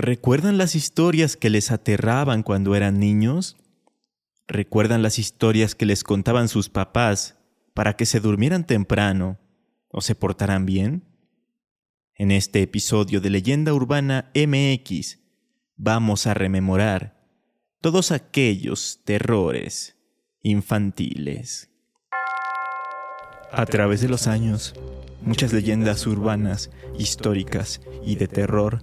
¿Recuerdan las historias que les aterraban cuando eran niños? ¿Recuerdan las historias que les contaban sus papás para que se durmieran temprano o se portaran bien? En este episodio de Leyenda Urbana MX vamos a rememorar todos aquellos terrores infantiles. A través de los años, muchas leyendas urbanas, históricas y de terror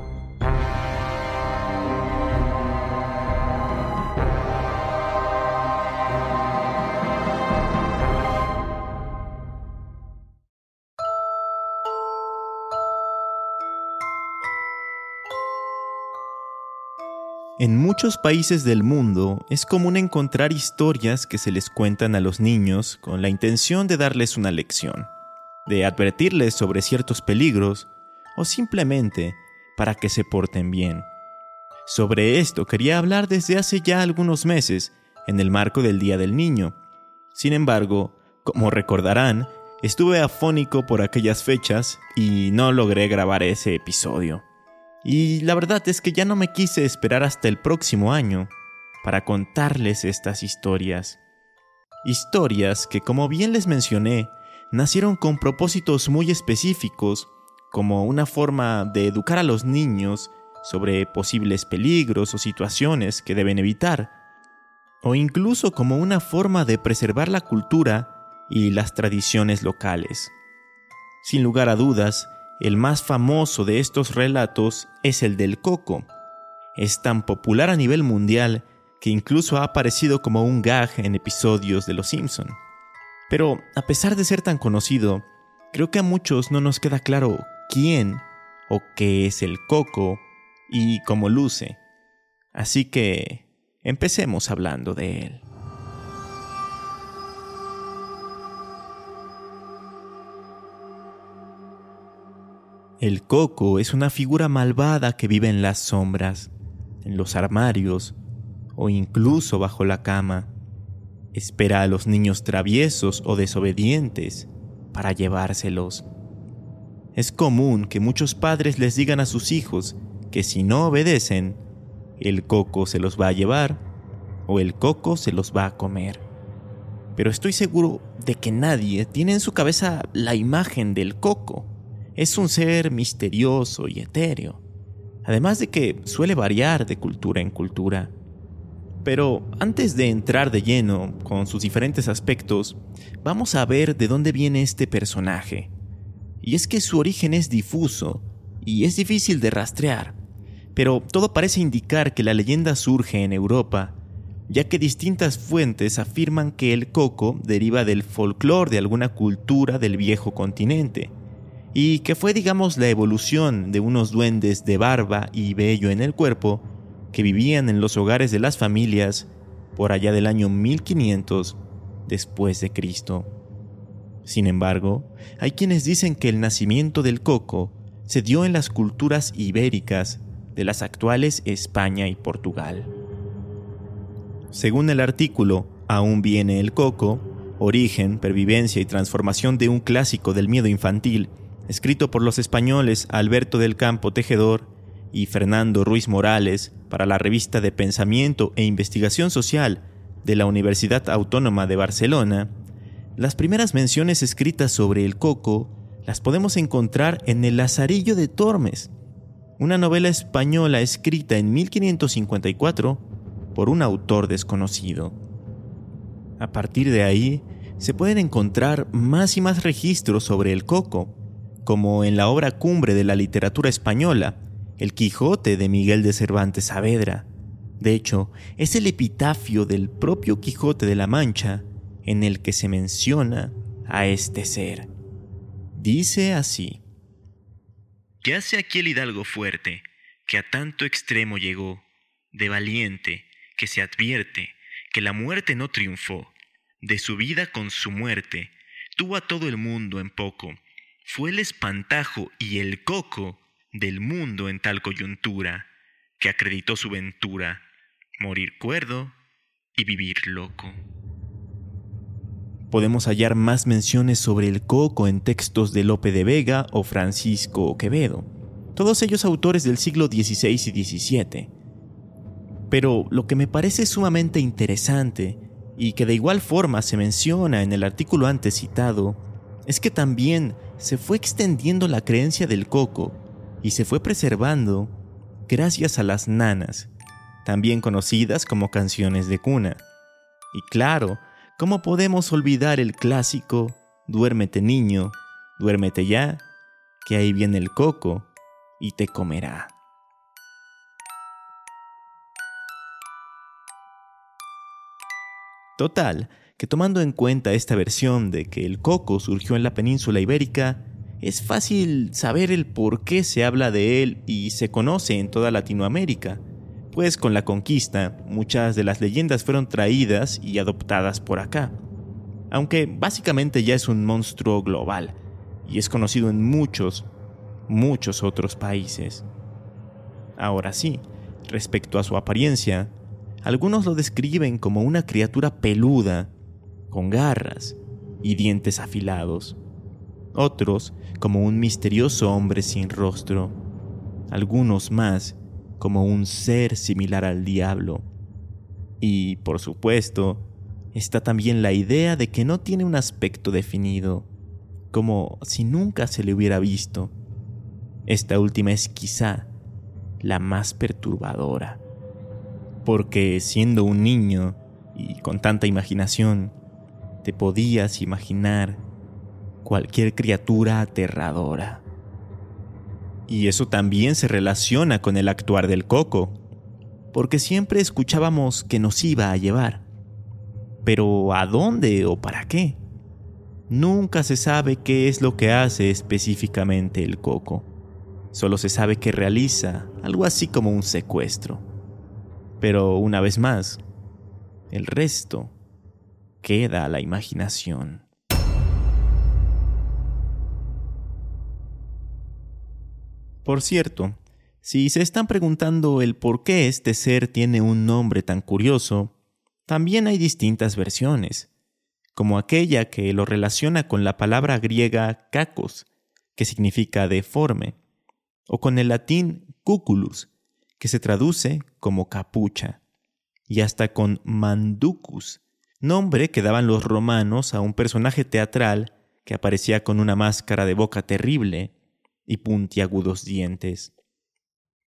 En muchos países del mundo es común encontrar historias que se les cuentan a los niños con la intención de darles una lección, de advertirles sobre ciertos peligros o simplemente para que se porten bien. Sobre esto quería hablar desde hace ya algunos meses en el marco del Día del Niño. Sin embargo, como recordarán, estuve afónico por aquellas fechas y no logré grabar ese episodio. Y la verdad es que ya no me quise esperar hasta el próximo año para contarles estas historias. Historias que, como bien les mencioné, nacieron con propósitos muy específicos, como una forma de educar a los niños sobre posibles peligros o situaciones que deben evitar, o incluso como una forma de preservar la cultura y las tradiciones locales. Sin lugar a dudas, el más famoso de estos relatos es el del coco. Es tan popular a nivel mundial que incluso ha aparecido como un gag en episodios de Los Simpson. Pero a pesar de ser tan conocido, creo que a muchos no nos queda claro quién o qué es el coco y cómo luce. Así que empecemos hablando de él. El coco es una figura malvada que vive en las sombras, en los armarios o incluso bajo la cama. Espera a los niños traviesos o desobedientes para llevárselos. Es común que muchos padres les digan a sus hijos que si no obedecen, el coco se los va a llevar o el coco se los va a comer. Pero estoy seguro de que nadie tiene en su cabeza la imagen del coco es un ser misterioso y etéreo, además de que suele variar de cultura en cultura. Pero antes de entrar de lleno con sus diferentes aspectos, vamos a ver de dónde viene este personaje. Y es que su origen es difuso y es difícil de rastrear, pero todo parece indicar que la leyenda surge en Europa, ya que distintas fuentes afirman que el coco deriva del folclore de alguna cultura del viejo continente, y que fue digamos la evolución de unos duendes de barba y vello en el cuerpo que vivían en los hogares de las familias por allá del año 1500 después de Cristo. Sin embargo, hay quienes dicen que el nacimiento del coco se dio en las culturas ibéricas de las actuales España y Portugal. Según el artículo Aún viene el coco, origen, pervivencia y transformación de un clásico del miedo infantil escrito por los españoles Alberto del Campo Tejedor y Fernando Ruiz Morales para la revista de Pensamiento e Investigación Social de la Universidad Autónoma de Barcelona, las primeras menciones escritas sobre el coco las podemos encontrar en El Lazarillo de Tormes, una novela española escrita en 1554 por un autor desconocido. A partir de ahí, se pueden encontrar más y más registros sobre el coco, como en la obra cumbre de la literatura española, El Quijote de Miguel de Cervantes Saavedra. De hecho, es el epitafio del propio Quijote de la Mancha en el que se menciona a este ser. Dice así. ¿Qué hace aquí el hidalgo fuerte, que a tanto extremo llegó, de valiente, que se advierte, que la muerte no triunfó, de su vida con su muerte, tuvo a todo el mundo en poco, fue el espantajo y el coco del mundo en tal coyuntura, que acreditó su ventura, morir cuerdo y vivir loco. Podemos hallar más menciones sobre el coco en textos de Lope de Vega o Francisco Quevedo, todos ellos autores del siglo XVI y XVII. Pero lo que me parece sumamente interesante, y que de igual forma se menciona en el artículo antes citado, es que también se fue extendiendo la creencia del coco y se fue preservando gracias a las nanas, también conocidas como canciones de cuna. Y claro, ¿cómo podemos olvidar el clásico Duérmete niño, duérmete ya, que ahí viene el coco y te comerá? Total, que tomando en cuenta esta versión de que el coco surgió en la península ibérica, es fácil saber el por qué se habla de él y se conoce en toda Latinoamérica, pues con la conquista muchas de las leyendas fueron traídas y adoptadas por acá, aunque básicamente ya es un monstruo global y es conocido en muchos, muchos otros países. Ahora sí, respecto a su apariencia, algunos lo describen como una criatura peluda, con garras y dientes afilados. Otros como un misterioso hombre sin rostro. Algunos más como un ser similar al diablo. Y, por supuesto, está también la idea de que no tiene un aspecto definido, como si nunca se le hubiera visto. Esta última es quizá la más perturbadora porque siendo un niño y con tanta imaginación, te podías imaginar cualquier criatura aterradora. Y eso también se relaciona con el actuar del coco, porque siempre escuchábamos que nos iba a llevar. Pero ¿a dónde o para qué? Nunca se sabe qué es lo que hace específicamente el coco. Solo se sabe que realiza algo así como un secuestro. Pero una vez más, el resto queda a la imaginación. Por cierto, si se están preguntando el por qué este ser tiene un nombre tan curioso, también hay distintas versiones, como aquella que lo relaciona con la palabra griega kakos, que significa deforme, o con el latín cuculus, que se traduce como capucha, y hasta con manducus, nombre que daban los romanos a un personaje teatral que aparecía con una máscara de boca terrible y puntiagudos dientes.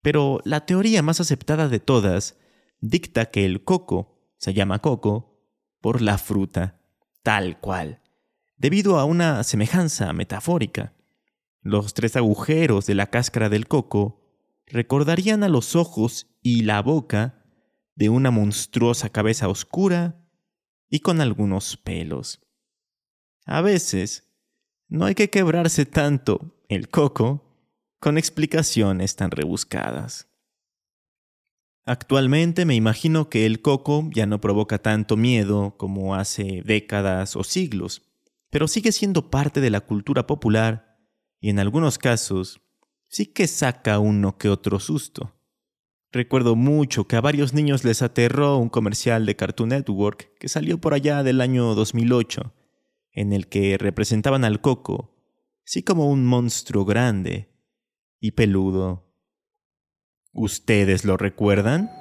Pero la teoría más aceptada de todas dicta que el coco se llama coco por la fruta, tal cual, debido a una semejanza metafórica. Los tres agujeros de la cáscara del coco recordarían a los ojos y la boca de una monstruosa cabeza oscura y con algunos pelos. A veces, no hay que quebrarse tanto el coco con explicaciones tan rebuscadas. Actualmente me imagino que el coco ya no provoca tanto miedo como hace décadas o siglos, pero sigue siendo parte de la cultura popular y en algunos casos sí que saca uno que otro susto. Recuerdo mucho que a varios niños les aterró un comercial de Cartoon Network que salió por allá del año 2008, en el que representaban al coco, sí como un monstruo grande y peludo. ¿Ustedes lo recuerdan?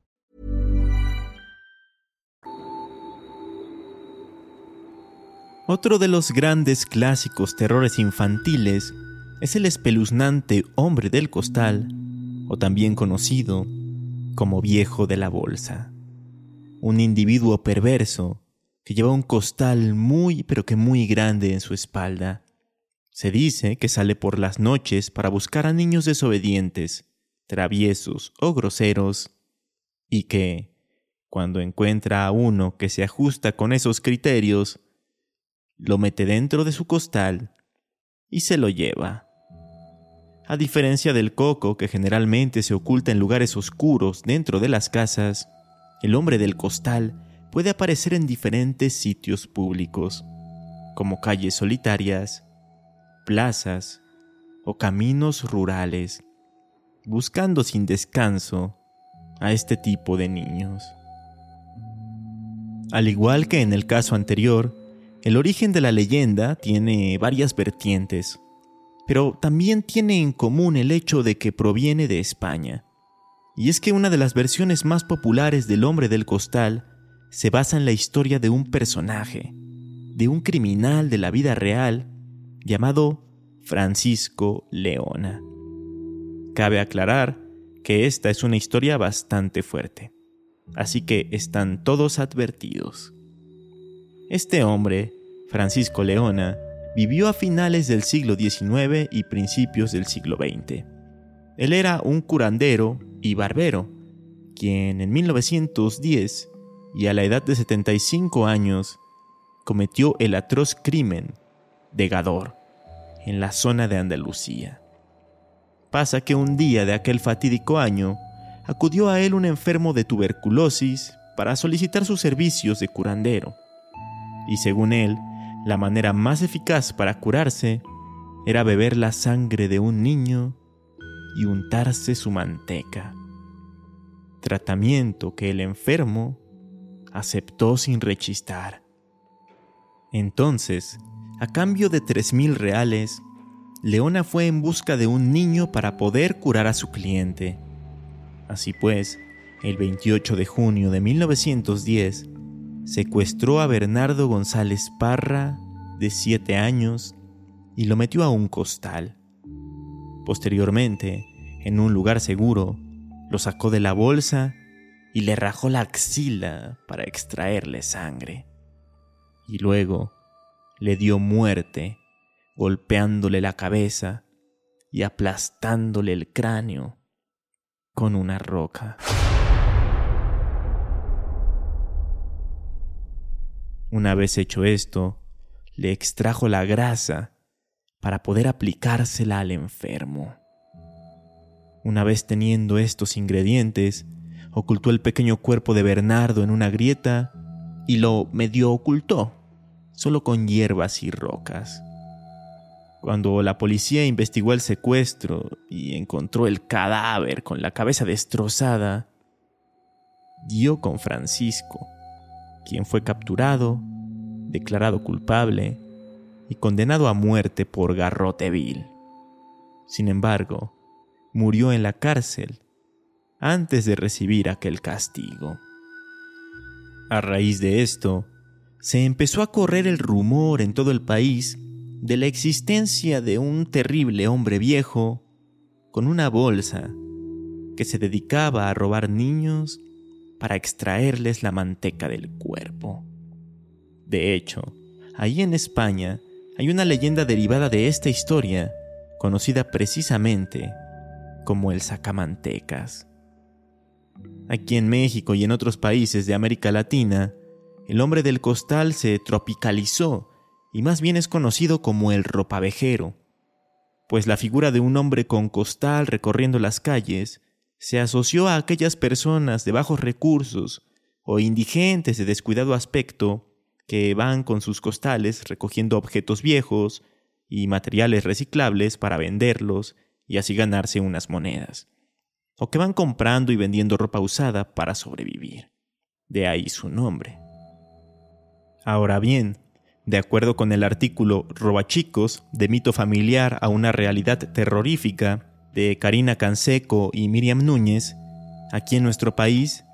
Otro de los grandes clásicos terrores infantiles es el espeluznante hombre del costal, o también conocido como viejo de la bolsa. Un individuo perverso que lleva un costal muy pero que muy grande en su espalda. Se dice que sale por las noches para buscar a niños desobedientes, traviesos o groseros, y que, cuando encuentra a uno que se ajusta con esos criterios, lo mete dentro de su costal y se lo lleva. A diferencia del coco que generalmente se oculta en lugares oscuros dentro de las casas, el hombre del costal puede aparecer en diferentes sitios públicos, como calles solitarias, plazas o caminos rurales, buscando sin descanso a este tipo de niños. Al igual que en el caso anterior, el origen de la leyenda tiene varias vertientes, pero también tiene en común el hecho de que proviene de España. Y es que una de las versiones más populares del hombre del costal se basa en la historia de un personaje, de un criminal de la vida real llamado Francisco Leona. Cabe aclarar que esta es una historia bastante fuerte, así que están todos advertidos. Este hombre, Francisco Leona, vivió a finales del siglo XIX y principios del siglo XX. Él era un curandero y barbero, quien en 1910 y a la edad de 75 años cometió el atroz crimen de Gador en la zona de Andalucía. Pasa que un día de aquel fatídico año acudió a él un enfermo de tuberculosis para solicitar sus servicios de curandero. Y según él, la manera más eficaz para curarse era beber la sangre de un niño y untarse su manteca. Tratamiento que el enfermo aceptó sin rechistar. Entonces, a cambio de tres mil reales, Leona fue en busca de un niño para poder curar a su cliente. Así pues, el 28 de junio de 1910, secuestró a Bernardo González Parra, de 7 años, y lo metió a un costal. Posteriormente, en un lugar seguro, lo sacó de la bolsa y le rajó la axila para extraerle sangre. Y luego le dio muerte, golpeándole la cabeza y aplastándole el cráneo con una roca. Una vez hecho esto, le extrajo la grasa para poder aplicársela al enfermo. Una vez teniendo estos ingredientes, ocultó el pequeño cuerpo de Bernardo en una grieta y lo medio ocultó, solo con hierbas y rocas. Cuando la policía investigó el secuestro y encontró el cadáver con la cabeza destrozada, dio con Francisco, quien fue capturado, declarado culpable y condenado a muerte por garrote vil. Sin embargo, murió en la cárcel antes de recibir aquel castigo. A raíz de esto, se empezó a correr el rumor en todo el país de la existencia de un terrible hombre viejo con una bolsa que se dedicaba a robar niños para extraerles la manteca del cuerpo. De hecho, ahí en España hay una leyenda derivada de esta historia, conocida precisamente como el sacamantecas. Aquí en México y en otros países de América Latina, el hombre del costal se tropicalizó y más bien es conocido como el ropavejero, pues la figura de un hombre con costal recorriendo las calles se asoció a aquellas personas de bajos recursos o indigentes de descuidado aspecto que van con sus costales recogiendo objetos viejos y materiales reciclables para venderlos y así ganarse unas monedas. O que van comprando y vendiendo ropa usada para sobrevivir. De ahí su nombre. Ahora bien, de acuerdo con el artículo Robachicos, de mito familiar a una realidad terrorífica, de Karina Canseco y Miriam Núñez, aquí en nuestro país,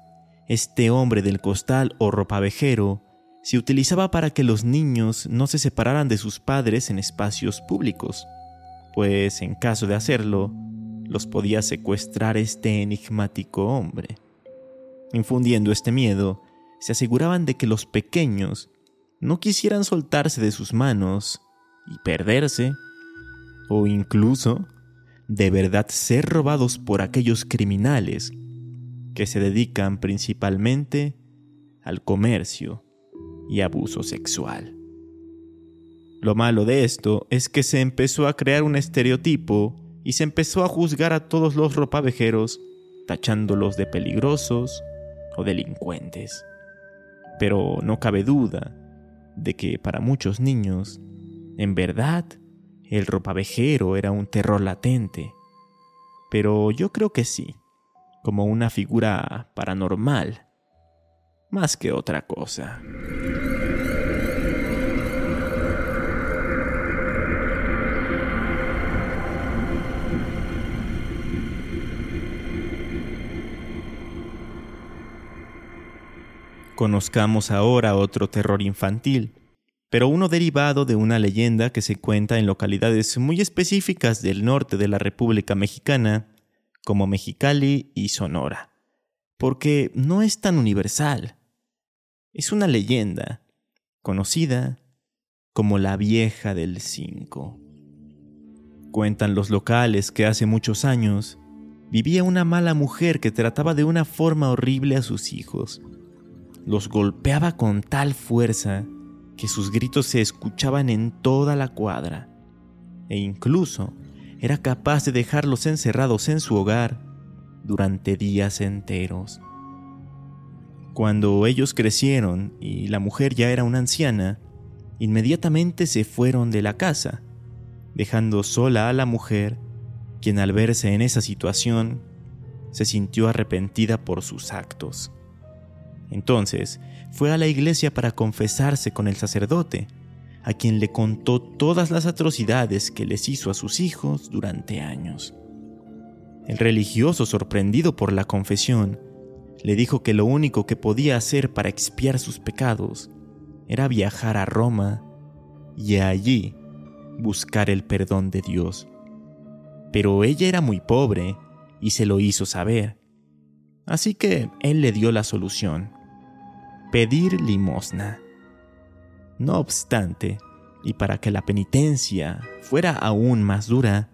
este hombre del costal o ropavejero se utilizaba para que los niños no se separaran de sus padres en espacios públicos, pues en caso de hacerlo, los podía secuestrar este enigmático hombre. Infundiendo este miedo, se aseguraban de que los pequeños no quisieran soltarse de sus manos y perderse, o incluso de verdad ser robados por aquellos criminales que se dedican principalmente al comercio y abuso sexual. Lo malo de esto es que se empezó a crear un estereotipo y se empezó a juzgar a todos los ropavejeros tachándolos de peligrosos o delincuentes. Pero no cabe duda de que para muchos niños, en verdad, el ropavejero era un terror latente. Pero yo creo que sí, como una figura paranormal, más que otra cosa. Conozcamos ahora otro terror infantil, pero uno derivado de una leyenda que se cuenta en localidades muy específicas del norte de la República Mexicana, como Mexicali y Sonora, porque no es tan universal. Es una leyenda, conocida como la vieja del cinco. Cuentan los locales que hace muchos años vivía una mala mujer que trataba de una forma horrible a sus hijos los golpeaba con tal fuerza que sus gritos se escuchaban en toda la cuadra, e incluso era capaz de dejarlos encerrados en su hogar durante días enteros. Cuando ellos crecieron y la mujer ya era una anciana, inmediatamente se fueron de la casa, dejando sola a la mujer, quien al verse en esa situación se sintió arrepentida por sus actos. Entonces fue a la iglesia para confesarse con el sacerdote, a quien le contó todas las atrocidades que les hizo a sus hijos durante años. El religioso, sorprendido por la confesión, le dijo que lo único que podía hacer para expiar sus pecados era viajar a Roma y allí buscar el perdón de Dios. Pero ella era muy pobre y se lo hizo saber. Así que él le dio la solución pedir limosna. No obstante, y para que la penitencia fuera aún más dura,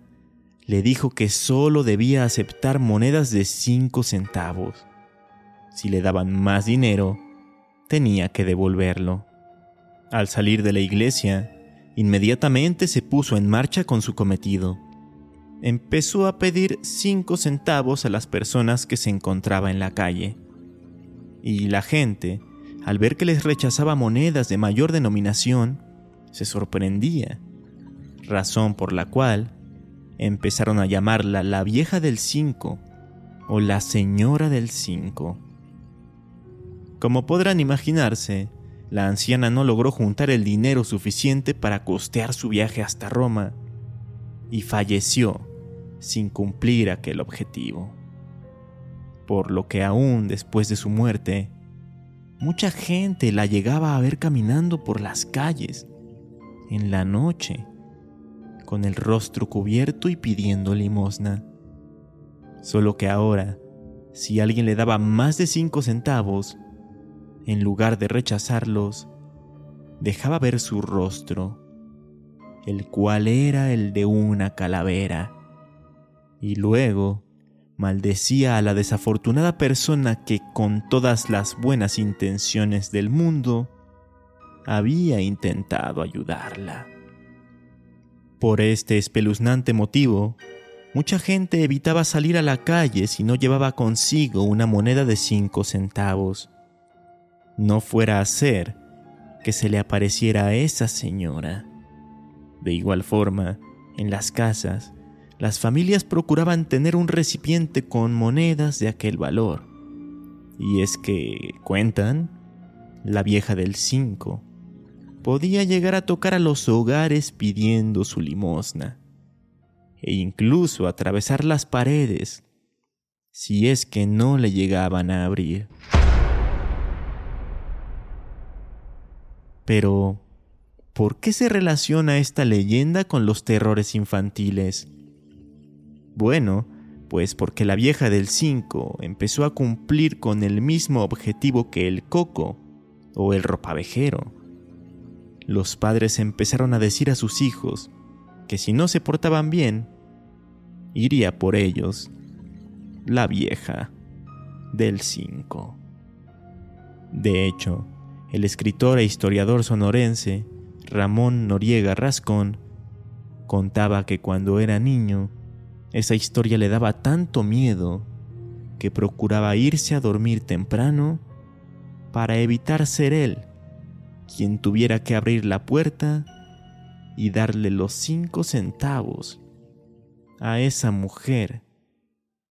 le dijo que solo debía aceptar monedas de cinco centavos. Si le daban más dinero, tenía que devolverlo. Al salir de la iglesia, inmediatamente se puso en marcha con su cometido. Empezó a pedir cinco centavos a las personas que se encontraba en la calle. Y la gente, al ver que les rechazaba monedas de mayor denominación, se sorprendía, razón por la cual empezaron a llamarla la vieja del cinco o la señora del cinco. Como podrán imaginarse, la anciana no logró juntar el dinero suficiente para costear su viaje hasta Roma y falleció sin cumplir aquel objetivo. Por lo que aún después de su muerte, Mucha gente la llegaba a ver caminando por las calles, en la noche, con el rostro cubierto y pidiendo limosna. Solo que ahora, si alguien le daba más de cinco centavos, en lugar de rechazarlos, dejaba ver su rostro, el cual era el de una calavera, y luego maldecía a la desafortunada persona que con todas las buenas intenciones del mundo había intentado ayudarla. Por este espeluznante motivo, mucha gente evitaba salir a la calle si no llevaba consigo una moneda de cinco centavos. No fuera a ser que se le apareciera a esa señora, De igual forma, en las casas, las familias procuraban tener un recipiente con monedas de aquel valor. Y es que, cuentan, la vieja del 5 podía llegar a tocar a los hogares pidiendo su limosna, e incluso atravesar las paredes, si es que no le llegaban a abrir. Pero, ¿por qué se relaciona esta leyenda con los terrores infantiles? Bueno, pues porque la vieja del 5 empezó a cumplir con el mismo objetivo que el coco o el ropavejero. Los padres empezaron a decir a sus hijos que si no se portaban bien, iría por ellos la vieja del 5. De hecho, el escritor e historiador sonorense Ramón Noriega Rascón contaba que cuando era niño, esa historia le daba tanto miedo que procuraba irse a dormir temprano para evitar ser él quien tuviera que abrir la puerta y darle los cinco centavos a esa mujer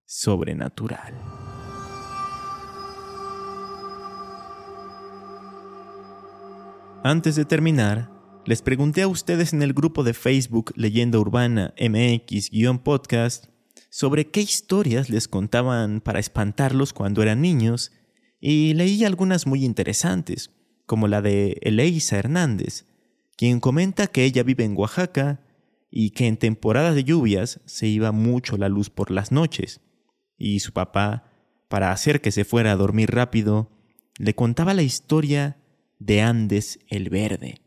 sobrenatural. Antes de terminar, les pregunté a ustedes en el grupo de Facebook Leyenda Urbana MX-podcast sobre qué historias les contaban para espantarlos cuando eran niños y leí algunas muy interesantes, como la de Eleisa Hernández, quien comenta que ella vive en Oaxaca y que en temporadas de lluvias se iba mucho la luz por las noches, y su papá, para hacer que se fuera a dormir rápido, le contaba la historia de Andes el Verde,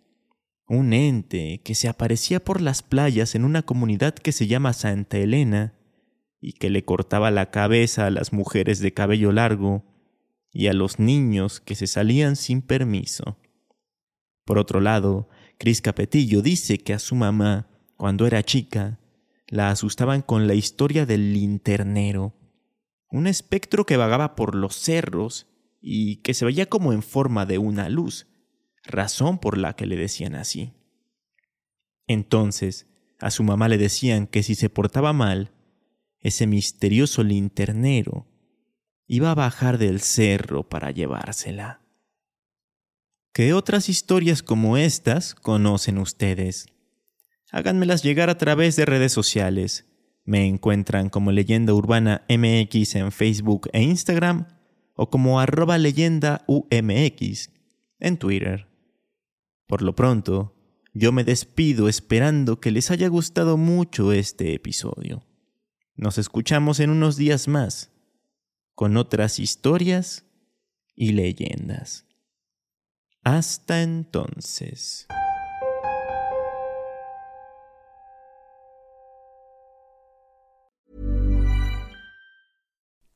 un ente que se aparecía por las playas en una comunidad que se llama Santa Elena y que le cortaba la cabeza a las mujeres de cabello largo y a los niños que se salían sin permiso. Por otro lado, Cris Capetillo dice que a su mamá, cuando era chica, la asustaban con la historia del linternero, un espectro que vagaba por los cerros y que se veía como en forma de una luz, razón por la que le decían así. Entonces, a su mamá le decían que si se portaba mal, ese misterioso linternero iba a bajar del cerro para llevársela. ¿Qué otras historias como estas conocen ustedes? Háganmelas llegar a través de redes sociales. Me encuentran como Leyenda Urbana MX en Facebook e Instagram o como arroba leyenda UMX en Twitter. Por lo pronto, yo me despido esperando que les haya gustado mucho este episodio. Nos escuchamos en unos días más con otras historias y leyendas. Hasta entonces.